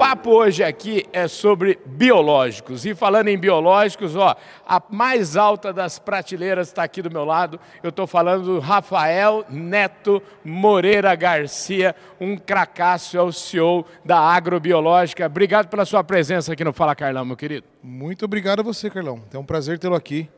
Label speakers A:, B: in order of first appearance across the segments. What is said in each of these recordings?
A: Papo hoje aqui é sobre biológicos. E falando em biológicos, ó, a mais alta das prateleiras está aqui do meu lado. Eu estou falando do Rafael Neto Moreira Garcia, um cracaço, é o CEO da Agrobiológica. Obrigado pela sua presença aqui no Fala Carlão, meu querido.
B: Muito obrigado a você, Carlão. É um prazer tê-lo aqui.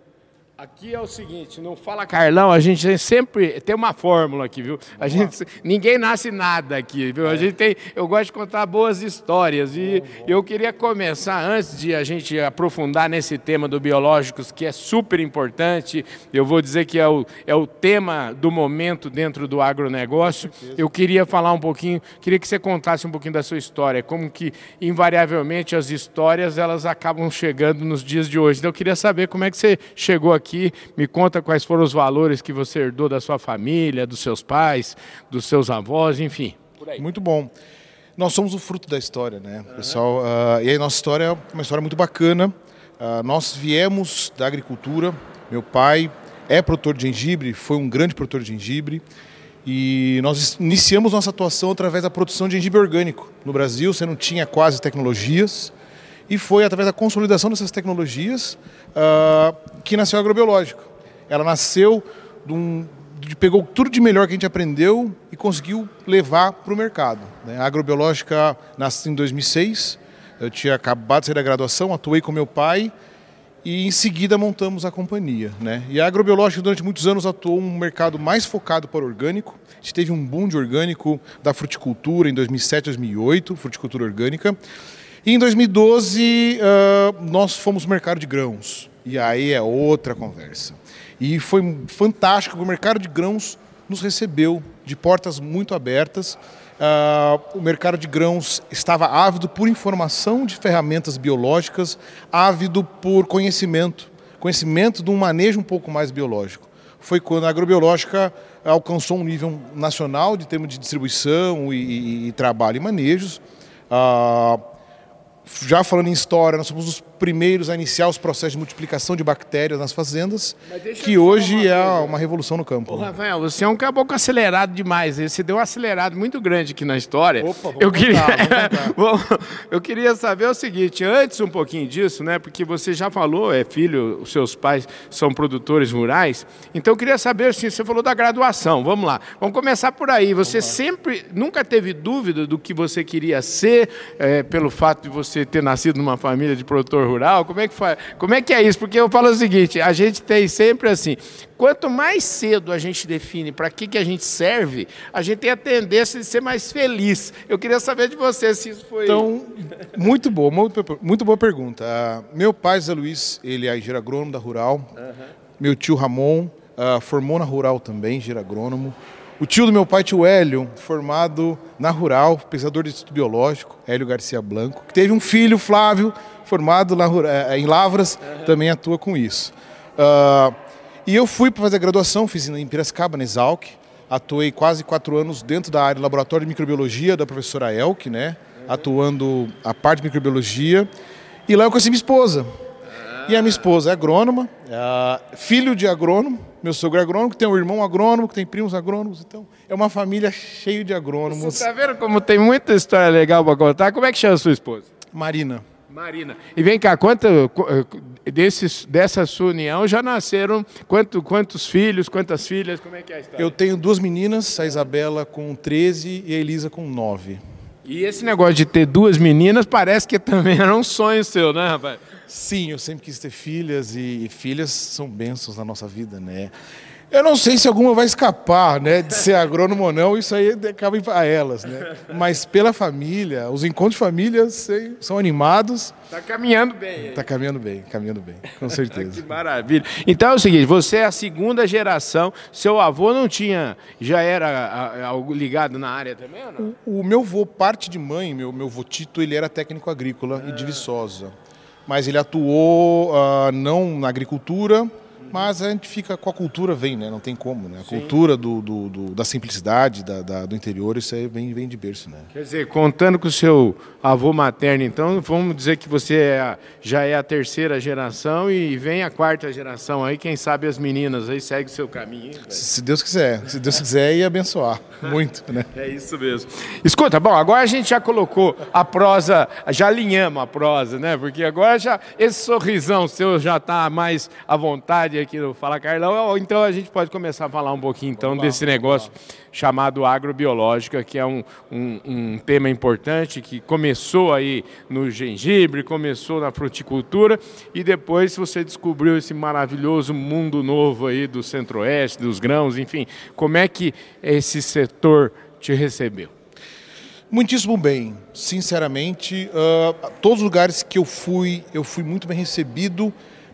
A: Aqui é o seguinte, não fala Carlão, a gente sempre tem uma fórmula aqui, viu? A gente, ninguém nasce nada aqui, viu? A gente tem, eu gosto de contar boas histórias e eu queria começar antes de a gente aprofundar nesse tema do biológicos que é super importante. Eu vou dizer que é o, é o tema do momento dentro do agronegócio. Eu queria falar um pouquinho, queria que você contasse um pouquinho da sua história, como que invariavelmente as histórias elas acabam chegando nos dias de hoje. Então eu queria saber como é que você chegou aqui aqui, me conta quais foram os valores que você herdou da sua família, dos seus pais, dos seus avós, enfim.
B: Muito bom. Nós somos o fruto da história, né, uhum. pessoal? Uh, e a nossa história é uma história muito bacana. Uh, nós viemos da agricultura. Meu pai é produtor de gengibre, foi um grande produtor de gengibre. E nós iniciamos nossa atuação através da produção de gengibre orgânico. No Brasil, você não tinha quase tecnologias e foi através da consolidação dessas tecnologias uh, que nasceu a agrobiológico. Ela nasceu de um, de, pegou tudo de melhor que a gente aprendeu e conseguiu levar para o mercado. Né? A agrobiológica nasceu em 2006, eu tinha acabado de sair da graduação, atuei com meu pai e em seguida montamos a companhia. Né? E a agrobiológica durante muitos anos atuou um mercado mais focado para orgânico. A gente teve um boom de orgânico da fruticultura em 2007, 2008, fruticultura orgânica. E em 2012 uh, nós fomos mercado de grãos. E aí é outra conversa. E foi fantástico, o mercado de grãos nos recebeu de portas muito abertas. Uh, o mercado de grãos estava ávido por informação de ferramentas biológicas, ávido por conhecimento, conhecimento de um manejo um pouco mais biológico. Foi quando a agrobiológica alcançou um nível nacional de termos de distribuição e, e, e trabalho e manejos. Uh, já falando em história, nós somos os primeiros a iniciar os processos de multiplicação de bactérias nas fazendas, que hoje é uma revolução no campo.
A: Ô, Rafael, você é um caboclo acelerado demais. Você deu um acelerado muito grande aqui na história. Opa, eu queria, eu queria saber o seguinte, antes um pouquinho disso, né? Porque você já falou, é filho, os seus pais são produtores rurais. Então eu queria saber, assim, você falou da graduação. Vamos lá, vamos começar por aí. Você sempre, nunca teve dúvida do que você queria ser, é, pelo fato de você você ter nascido numa família de produtor rural? Como é que faz? Como é que é isso? Porque eu falo o seguinte, a gente tem sempre assim, quanto mais cedo a gente define para que, que a gente serve, a gente tem a tendência de ser mais feliz. Eu queria saber de você se isso foi...
B: Então, muito boa, muito, boa pergunta. Uh, meu pai, Zé Luiz, ele é engenheiro agrônomo da Rural. Uhum. Meu tio Ramon uh, formou na Rural também, engenheiro agrônomo. O tio do meu pai, tio Hélio, formado na Rural, pesquisador de Instituto Biológico, Hélio Garcia Blanco, que teve um filho, Flávio, formado na, eh, em Lavras, uhum. também atua com isso. Uh, e eu fui para fazer a graduação, fiz em Piracicaba, na Exalc, atuei quase quatro anos dentro da área do laboratório de microbiologia da professora Elke, né, atuando a parte de microbiologia, e lá eu conheci minha esposa, e a minha esposa é agrônoma, é filho de agrônomo, meu sogro é agrônomo, que tem um irmão agrônomo, que tem primos agrônomos, então é uma família cheia de agrônomos.
A: Você está vendo como tem muita história legal para contar? Como é que chama a sua esposa?
B: Marina.
A: Marina. E vem cá, quanto, desses, dessa sua união já nasceram quanto, quantos filhos, quantas filhas? Como é que é a história?
B: Eu tenho duas meninas, a Isabela com 13 e a Elisa com 9.
A: E esse negócio de ter duas meninas parece que também era um sonho seu, né, rapaz?
B: Sim, eu sempre quis ter filhas e filhas são bênçãos na nossa vida, né? Eu não sei se alguma vai escapar, né, de ser agrônomo ou não, isso aí acaba para elas, né? Mas pela família, os encontros de família sei, são animados.
A: Está caminhando bem.
B: Está caminhando bem, caminhando bem, com certeza.
A: que maravilha. Então é o seguinte, você é a segunda geração, seu avô não tinha, já era algo ligado na área também ou não?
B: O, o meu avô, parte de mãe, meu, meu avô Tito, ele era técnico agrícola ah. e de Viçosa mas ele atuou uh, não na agricultura, Mas a gente fica com a cultura, vem, né? Não tem como, né? A Sim. cultura do, do, do, da simplicidade, da, da, do interior, isso aí vem, vem de berço, né?
A: Quer dizer, contando com o seu avô materno, então, vamos dizer que você é, já é a terceira geração e vem a quarta geração aí, quem sabe as meninas aí segue o seu caminho. Hein,
B: se Deus quiser, se Deus quiser e abençoar, muito, né?
A: É isso mesmo. Escuta, bom, agora a gente já colocou a prosa, já alinhamos a prosa, né? Porque agora já, esse sorrisão seu já está mais à vontade aqui no Fala Carlão, então a gente pode começar a falar um pouquinho então desse negócio chamado agrobiológica, que é um, um, um, tema importante que começou aí no gengibre, começou na fruticultura e depois você descobriu esse maravilhoso mundo novo aí do centro-oeste, dos grãos, enfim. Como é que esse setor te recebeu?
B: Muitíssimo bem, sinceramente, uh, todos os lugares que eu fui, eu fui muito bem recebido,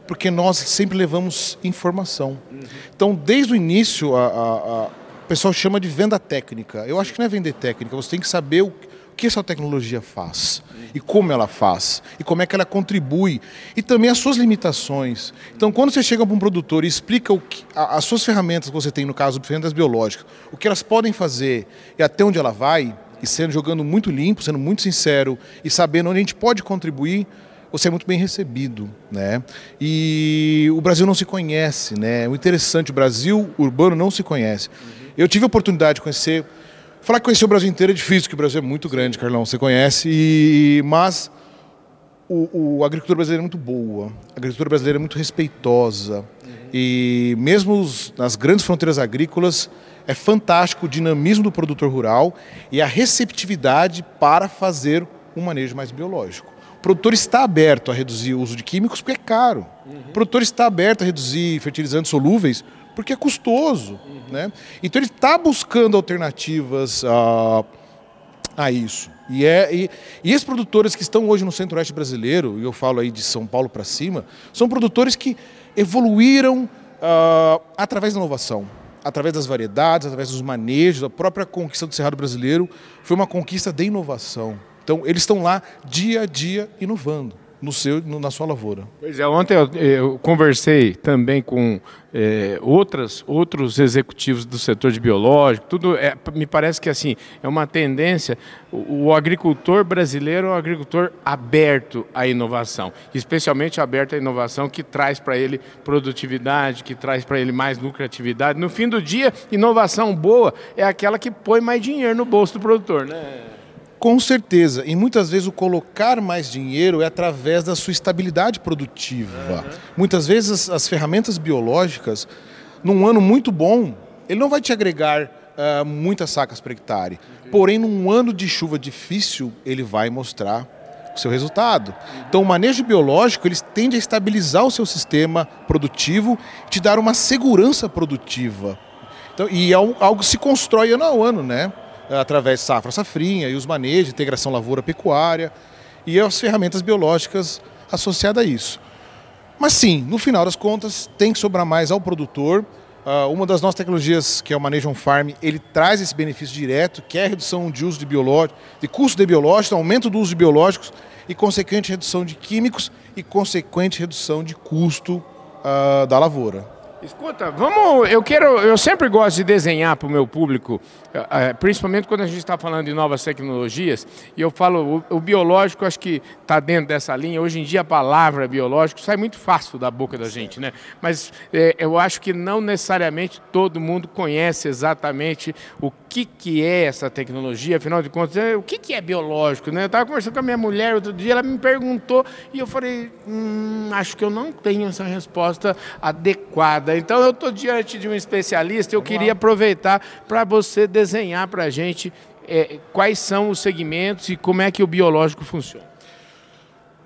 B: porque nós sempre levamos informação. Uhum. Então, desde o início, a, a, a o pessoal chama de venda técnica. Eu acho que não é vender técnica, você tem que saber o que essa tecnologia faz e como ela faz e como é que ela contribui e também as suas limitações. Então, quando você chega para um produtor e explica o que, as suas ferramentas que você tem, no caso ferramentas biológicas, o que elas podem fazer e até onde ela vai, e sendo jogando muito limpo, sendo muito sincero e sabendo onde a gente pode contribuir, você é muito bem recebido, né? E o Brasil não se conhece, né? O interessante, o Brasil urbano não se conhece. Eu tive a oportunidade de conhecer. Falar que conhecer o Brasil inteiro é difícil, porque o Brasil é muito grande, Carlão, você conhece. E, mas o, o, a agricultura brasileira é muito boa, a agricultura brasileira é muito respeitosa. Uhum. E mesmo os, nas grandes fronteiras agrícolas, é fantástico o dinamismo do produtor rural e a receptividade para fazer um manejo mais biológico. O produtor está aberto a reduzir o uso de químicos porque é caro. Uhum. O produtor está aberto a reduzir fertilizantes solúveis porque é custoso. Uhum. Né? Então ele está buscando alternativas a, a isso. E, é, e, e esses produtores que estão hoje no centro-oeste brasileiro, e eu falo aí de São Paulo para cima, são produtores que evoluíram uh, através da inovação, através das variedades, através dos manejos, a própria conquista do Cerrado brasileiro foi uma conquista de inovação. Então eles estão lá dia a dia inovando no seu, no, na sua lavoura.
A: Pois é, ontem eu, eu conversei também com é, outras, outros executivos do setor de biológico, tudo é, me parece que assim é uma tendência. O, o, agricultor brasileiro é um agricultor aberto à inovação, especialmente aberto à inovação que traz para ele produtividade, que traz para ele mais lucratividade. No fim do dia, inovação boa é aquela que põe mais dinheiro no bolso do produtor, né?
B: Com certeza. E muitas vezes o colocar mais dinheiro é através da sua estabilidade produtiva. Uhum. Muitas vezes as ferramentas biológicas, num ano muito bom, ele não vai te agregar uh, muitas sacas por hectare. Porém, num ano de chuva difícil, ele vai mostrar o seu resultado. Uhum. Então, o manejo biológico ele tende a estabilizar o seu sistema produtivo, te dar uma segurança produtiva. Então, e é algo que se constrói ano a ano, né? Através de safra safrinha e os manejos, integração lavoura-pecuária e as ferramentas biológicas associadas a isso. Mas sim, no final das contas, tem que sobrar mais ao produtor. Uh, uma das nossas tecnologias, que é o Manejo on Farm, ele traz esse benefício direto, que é a redução de uso de biológicos, de custo de biológicos, aumento do uso de biológicos e consequente redução de químicos e consequente redução de custo uh, da lavoura.
A: Escuta, vamos. Eu quero. Eu sempre gosto de desenhar para o meu público, eh, eh, principalmente quando a gente está falando de novas tecnologias. E eu falo, o, o biológico acho que está dentro dessa linha. Hoje em dia a palavra biológico sai muito fácil da boca da gente, né? Mas é, eu acho que não necessariamente todo mundo conhece exatamente o que, que é essa tecnologia. Afinal de contas, é, o que, que é biológico, né? Eu estava conversando com a minha mulher outro dia, ela me perguntou e eu falei, hum, acho que eu não tenho essa resposta adequada Então eu estou diante de um especialista, eu queria aproveitar para você desenhar para a gente é, quais são os segmentos e como é que o biológico funciona.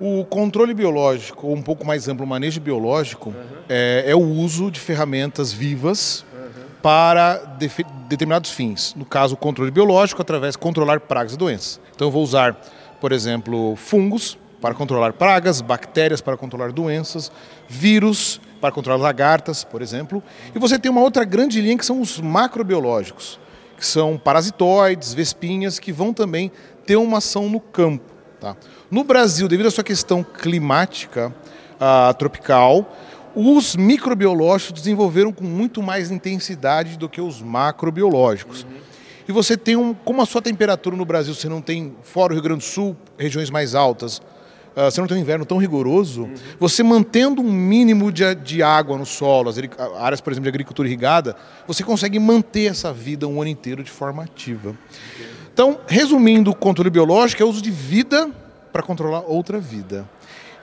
B: O controle biológico, ou um pouco mais amplo, o manejo biológico, uhum. é, é, o uso de ferramentas vivas uhum. para determinados fins. No caso, o controle biológico, através de controlar pragas e doenças. Então, eu vou usar, por exemplo, fungos para controlar pragas, bactérias para controlar doenças, vírus para controlar lagartas, por exemplo. E você tem uma outra grande linha que são os macrobiológicos, que são parasitoides, vespinhas, que vão também ter uma ação no campo. Tá? No Brasil, devido à sua questão climática uh, tropical, os microbiológicos desenvolveram com muito mais intensidade do que os macrobiológicos. Uhum. E você tem um. Como a sua temperatura no Brasil, você não tem, fora o Rio Grande do Sul, regiões mais altas, uh, você não tem um inverno tão rigoroso, uhum. você mantendo um mínimo de, de água no solo, as áreas, por exemplo, de agricultura irrigada, você consegue manter essa vida um ano inteiro de forma ativa. Então, resumindo, o controle biológico é o uso de vida para controlar outra vida.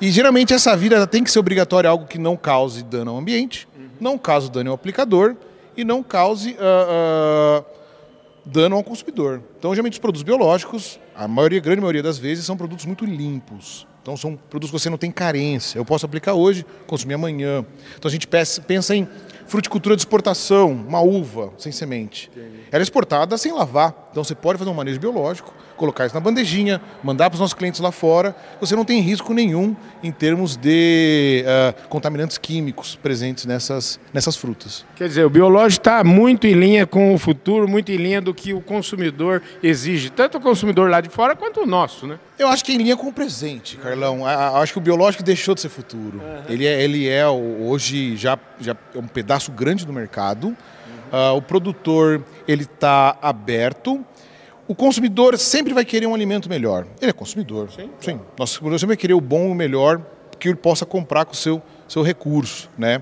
B: E geralmente essa vida tem que ser obrigatória, algo que não cause dano ao ambiente, uhum. não cause dano ao aplicador e não cause uh, uh, dano ao consumidor. Então, geralmente os produtos biológicos, a maioria, grande maioria das vezes, são produtos muito limpos. Então são produtos que você não tem carência. Eu posso aplicar hoje, consumir amanhã. Então a gente pensa em fruticultura de exportação, uma uva sem semente. Ela é exportada sem lavar. Então você pode fazer um manejo biológico, colocar isso na bandejinha, mandar para os nossos clientes lá fora. Você não tem risco nenhum em termos de uh, contaminantes químicos presentes nessas, nessas frutas.
A: Quer dizer, o biológico está muito em linha com o futuro, muito em linha do que o consumidor exige, tanto o consumidor lá de fora quanto o nosso, né?
B: Eu acho que é em linha com o presente, Carlão. Acho que o biológico deixou de ser futuro. Uhum. Ele, é, ele é hoje já, já é um pedaço grande do mercado. Uhum. Uh, o produtor ele está aberto o consumidor sempre vai querer um alimento melhor. Ele é consumidor. Sim. Sim. Nosso consumidor sempre vai querer o bom e o melhor que ele possa comprar com o seu, seu recurso. Né?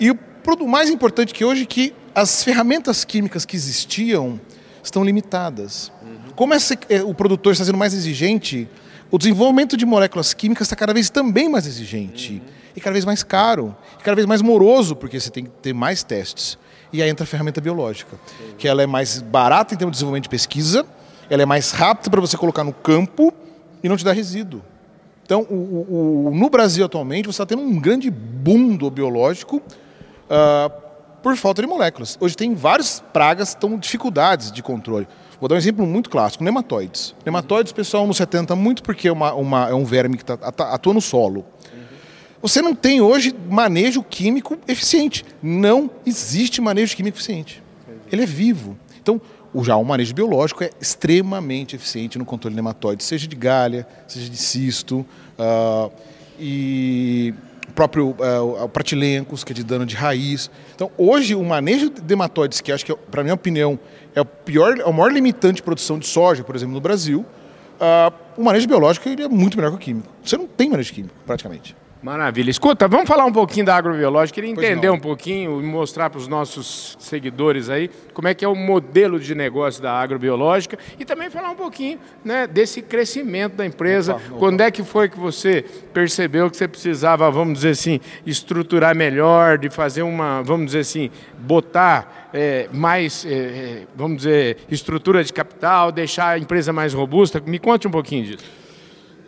B: E o mais importante que hoje é que as ferramentas químicas que existiam estão limitadas. Uhum. Como é, o produtor está sendo mais exigente, o desenvolvimento de moléculas químicas está cada vez também mais exigente. Uhum. E cada vez mais caro. E cada vez mais moroso, porque você tem que ter mais testes e aí entra a ferramenta biológica, que ela é mais barata em termos de desenvolvimento de pesquisa, ela é mais rápida para você colocar no campo e não te dá resíduo. Então, o, o, no Brasil atualmente, você está tendo um grande boom do biológico uh, por falta de moléculas. Hoje tem várias pragas que estão dificuldades de controle. Vou dar um exemplo muito clássico: nematóides. Nematóides, pessoal, não se atenta muito porque é, uma, uma, é um verme que tá, atua no solo. Você não tem hoje manejo químico eficiente. Não existe manejo químico eficiente. Ele é vivo. Então, já o manejo biológico é extremamente eficiente no controle de nematóides, seja de galha, seja de cisto, uh, e próprio uh, pratilencos, que é de dano de raiz. Então, hoje, o manejo de nematóides, que acho que, para minha opinião, é o, pior, é o maior limitante de produção de soja, por exemplo, no Brasil, uh, o manejo biológico ele é muito melhor que o químico. Você não tem manejo químico, praticamente.
A: Maravilha. Escuta, vamos falar um pouquinho da agrobiológica. Queria entender um pouquinho e mostrar para os nossos seguidores aí como é que é o modelo de negócio da agrobiológica e também falar um pouquinho né, desse crescimento da empresa. Opa, opa. Quando é que foi que você percebeu que você precisava, vamos dizer assim, estruturar melhor, de fazer uma, vamos dizer assim, botar é, mais, é, é vamos dizer, estrutura de capital, deixar a empresa mais robusta? Me conte um pouquinho disso.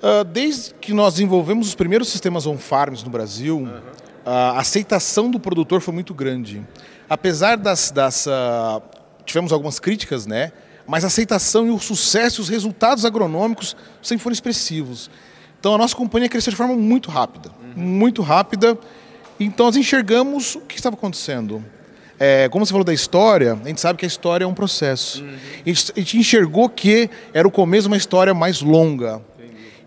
B: Uh, desde que nós desenvolvemos os primeiros sistemas on-farms no Brasil, uhum. a aceitação do produtor foi muito grande. Apesar das, das uh, tivemos algumas críticas, né? Mas a aceitação e o sucesso, os resultados agronômicos sempre foram expressivos. Então a nossa companhia cresceu de forma muito rápida, uhum. muito rápida. Então nós enxergamos o que estava acontecendo. É, como você falou da história, a gente sabe que a história é um processo. Uhum. A, gente, a gente enxergou que era o começo de uma história mais longa.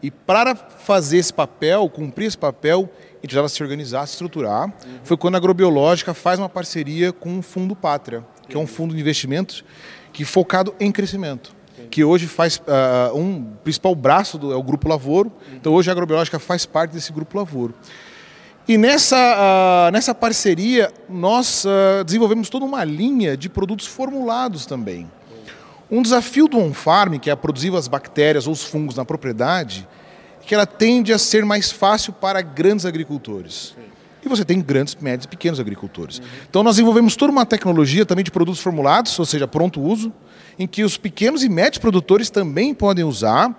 B: E para fazer esse papel, cumprir esse papel, a gente precisava se organizar, se estruturar. Uhum. Foi quando a Agrobiológica faz uma parceria com o Fundo Pátria, que é um fundo de investimentos que é focado em crescimento. Que hoje faz uh, um principal braço do é o Grupo Lavoro. Uhum. Então hoje a Agrobiológica faz parte desse Grupo Lavoro. E nessa, uh, nessa parceria, nós uh, desenvolvemos toda uma linha de produtos formulados também. Um desafio do on-farm, que é produzir as bactérias ou os fungos na propriedade, é que ela tende a ser mais fácil para grandes agricultores. E você tem grandes, médios e pequenos agricultores. Então nós desenvolvemos toda uma tecnologia também de produtos formulados, ou seja, pronto uso, em que os pequenos e médios produtores também podem usar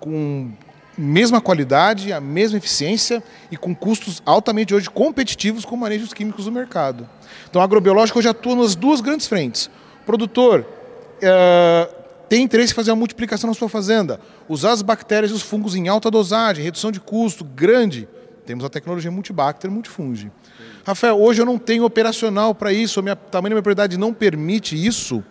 B: com mesma qualidade, a mesma eficiência e com custos altamente hoje competitivos com manejos químicos do mercado. Então a agrobiológica hoje atua nas duas grandes frentes. O produtor uh, tem interesse em fazer uma multiplicação na sua fazenda, usar as bactérias e os fungos em alta dosagem, redução de custo grande, temos a tecnologia multibacter, multifunge. Rafael, hoje eu não tenho operacional para isso, o tamanho da minha propriedade não permite isso.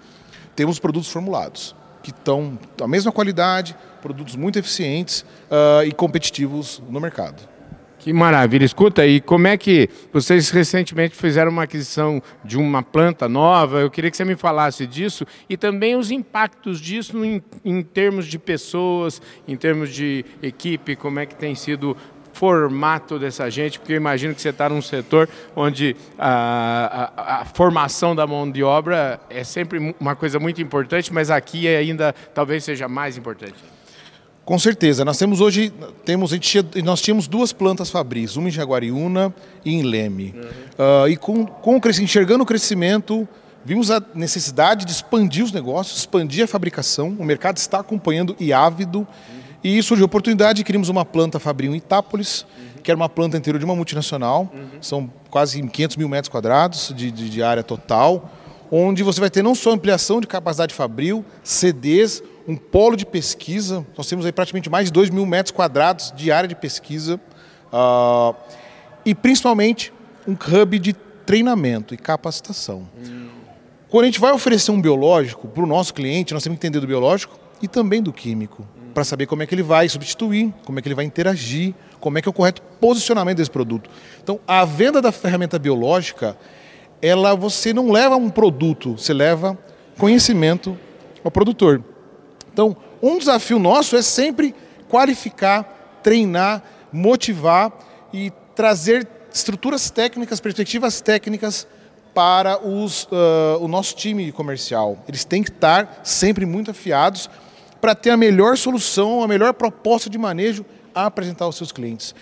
B: Temos produtos formulados, que estão da mesma qualidade, produtos muito eficientes uh, e competitivos no mercado.
A: Que maravilha. Escuta, e como é que vocês recentemente fizeram uma aquisição de uma planta nova? Eu queria que você me falasse disso e também os impactos disso em, em termos de pessoas, em termos de equipe, como é que tem sido formato dessa gente, porque eu imagino que você está num setor onde a, a, a, formação da mão de obra é sempre uma coisa muito importante, mas aqui ainda talvez seja mais importante.
B: Com certeza. Nós temos hoje, temos, nós tínhamos duas plantas fabris, uma em Jaguariúna e em Leme. Uhum. Uh, e com, com o enxergando o crescimento, vimos a necessidade de expandir os negócios, expandir a fabricação. O mercado está acompanhando e ávido. Uhum. E surgiu a oportunidade, criamos uma planta fabril em Itápolis, uhum. que era uma planta inteira de uma multinacional. São quase 500 mil metros quadrados de, de, de área total, onde você vai ter não só ampliação de capacidade fabril, CDs, um polo de pesquisa. Nós temos aí praticamente mais de 2 mil metros quadrados de área de pesquisa. Uh, e principalmente um hub de treinamento e capacitação. Hum. Quando a gente vai oferecer um biológico para o nosso cliente, nós temos que entender do biológico e também do químico, hum. para saber como é que ele vai substituir, como é que ele vai interagir, como é que é o correto posicionamento desse produto. Então, a venda da ferramenta biológica, ela você não leva um produto, você leva conhecimento ao produtor. Então, um desafio nosso é sempre qualificar, treinar, motivar e trazer estruturas técnicas, perspectivas técnicas para os, uh, o nosso time comercial. Eles têm que estar sempre muito afiados para ter a melhor solução, a melhor proposta de manejo a apresentar aos seus clientes.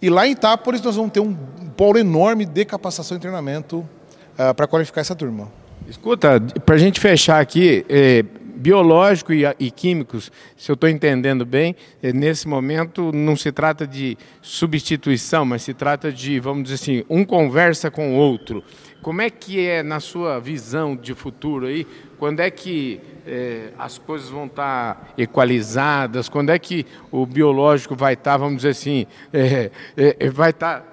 B: E lá em Itápolis nós vamos ter um polo enorme de capacitação e treinamento uh, para qualificar essa turma.
A: Escuta, para a gente fechar aqui, eh, biológico e, e, químicos, se eu estou entendendo bem, eh, nesse momento não se trata de substituição, mas se trata de, vamos dizer assim, um conversa com o outro. Como é que é na sua visão de futuro aí? Quando é que eh, as coisas vão estar tá equalizadas? Quando é que o biológico vai estar, tá, vamos dizer assim, eh, vai estar tá,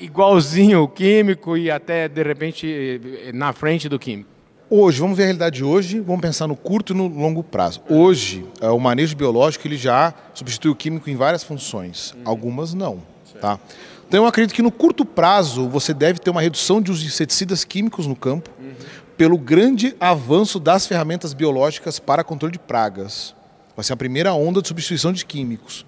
A: igualzinho o químico e até de repente na frente do químico?
B: Hoje, vamos ver a realidade de hoje, vamos pensar no curto e no longo prazo. Hoje, é, o manejo biológico ele já substitui o químico em várias funções, uhum. algumas não. Tá? Então, eu acredito que no curto prazo você deve ter uma redução de uso de inseticidas químicos no campo, uhum. pelo grande avanço das ferramentas biológicas para controle de pragas. Vai ser a primeira onda de substituição de químicos.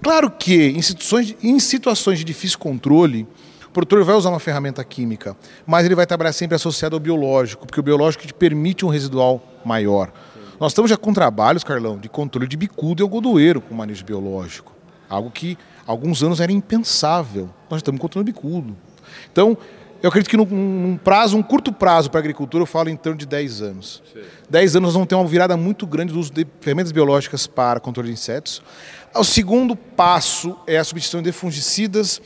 B: Claro que em situações, em situações de difícil controle, o produtor vai usar uma ferramenta química, mas ele vai trabalhar sempre associado ao biológico, porque o biológico te permite um residual maior. Nós estamos já com trabalhos, Carlão, de controle de bicudo e algodoeiro com manejo biológico. Algo que há alguns anos era impensável. Nós estamos controlando bicudo. Então, eu acredito que num, num, prazo, um curto prazo para a agricultura, eu falo em torno de 10 anos. Sim. 10 anos nós vamos ter uma virada muito grande do uso de ferramentas biológicas para controle de insetos. O segundo passo é a substituição de fungicidas.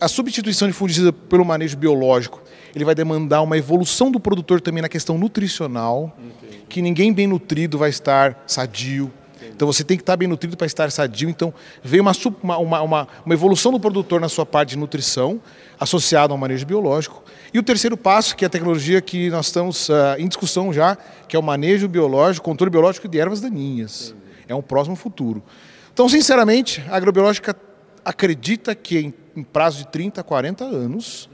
B: A substituição de fungicida pelo manejo biológico, ele vai demandar uma evolução do produtor também na questão nutricional, Entendi. que ninguém bem nutrido vai estar sadio. Então você tem que estar bem nutrido para estar sadio. Então veio uma, uma, uma, uma evolução do produtor na sua parte de nutrição, associada ao manejo biológico. E o terceiro passo, que é a tecnologia que nós estamos uh, em discussão já, que é o manejo biológico, controle biológico de ervas daninhas. É um próximo futuro. Então, sinceramente, a agrobiológica acredita que em, em prazo de 30, 40 anos,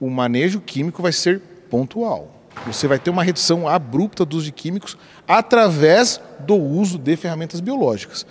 B: uhum. o manejo químico vai ser pontual. Você vai ter uma redução abrupta do uso de químicos através do uso de ferramentas biológicas.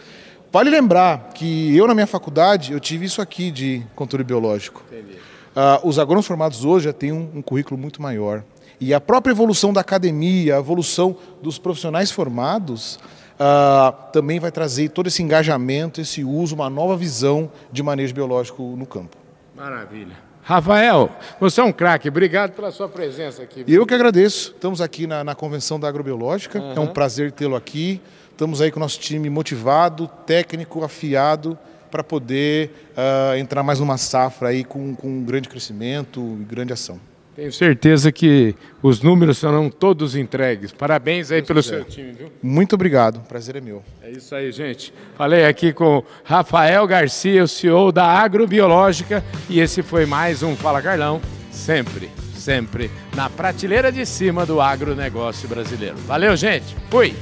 B: Vale lembrar que eu, na minha faculdade, eu tive isso aqui de controle biológico. Uh, os agrônomos formados hoje já têm um, um currículo muito maior. E a própria evolução da academia, a evolução dos profissionais formados, uh, também vai trazer todo esse engajamento, esse uso, uma nova visão de manejo biológico no campo.
A: Maravilha. Rafael, você é um craque. Obrigado pela sua presença aqui.
B: E eu que agradeço. Estamos aqui na, na Convenção da Agrobiológica. Uhum. É um prazer tê-lo aqui. Estamos aí com o nosso time motivado, técnico, afiado, para poder uh, entrar mais numa safra aí com, com um grande crescimento e grande ação.
A: Tenho certeza que os números serão todos entregues. Parabéns aí pelo seu time, viu?
B: Muito obrigado. Prazer é meu.
A: É isso aí, gente. Falei aqui com Rafael Garcia, o CEO da Agrobiológica, e esse foi mais um Fala Carlão, sempre, sempre na prateleira de cima do agronegócio brasileiro. Valeu, gente. Fui.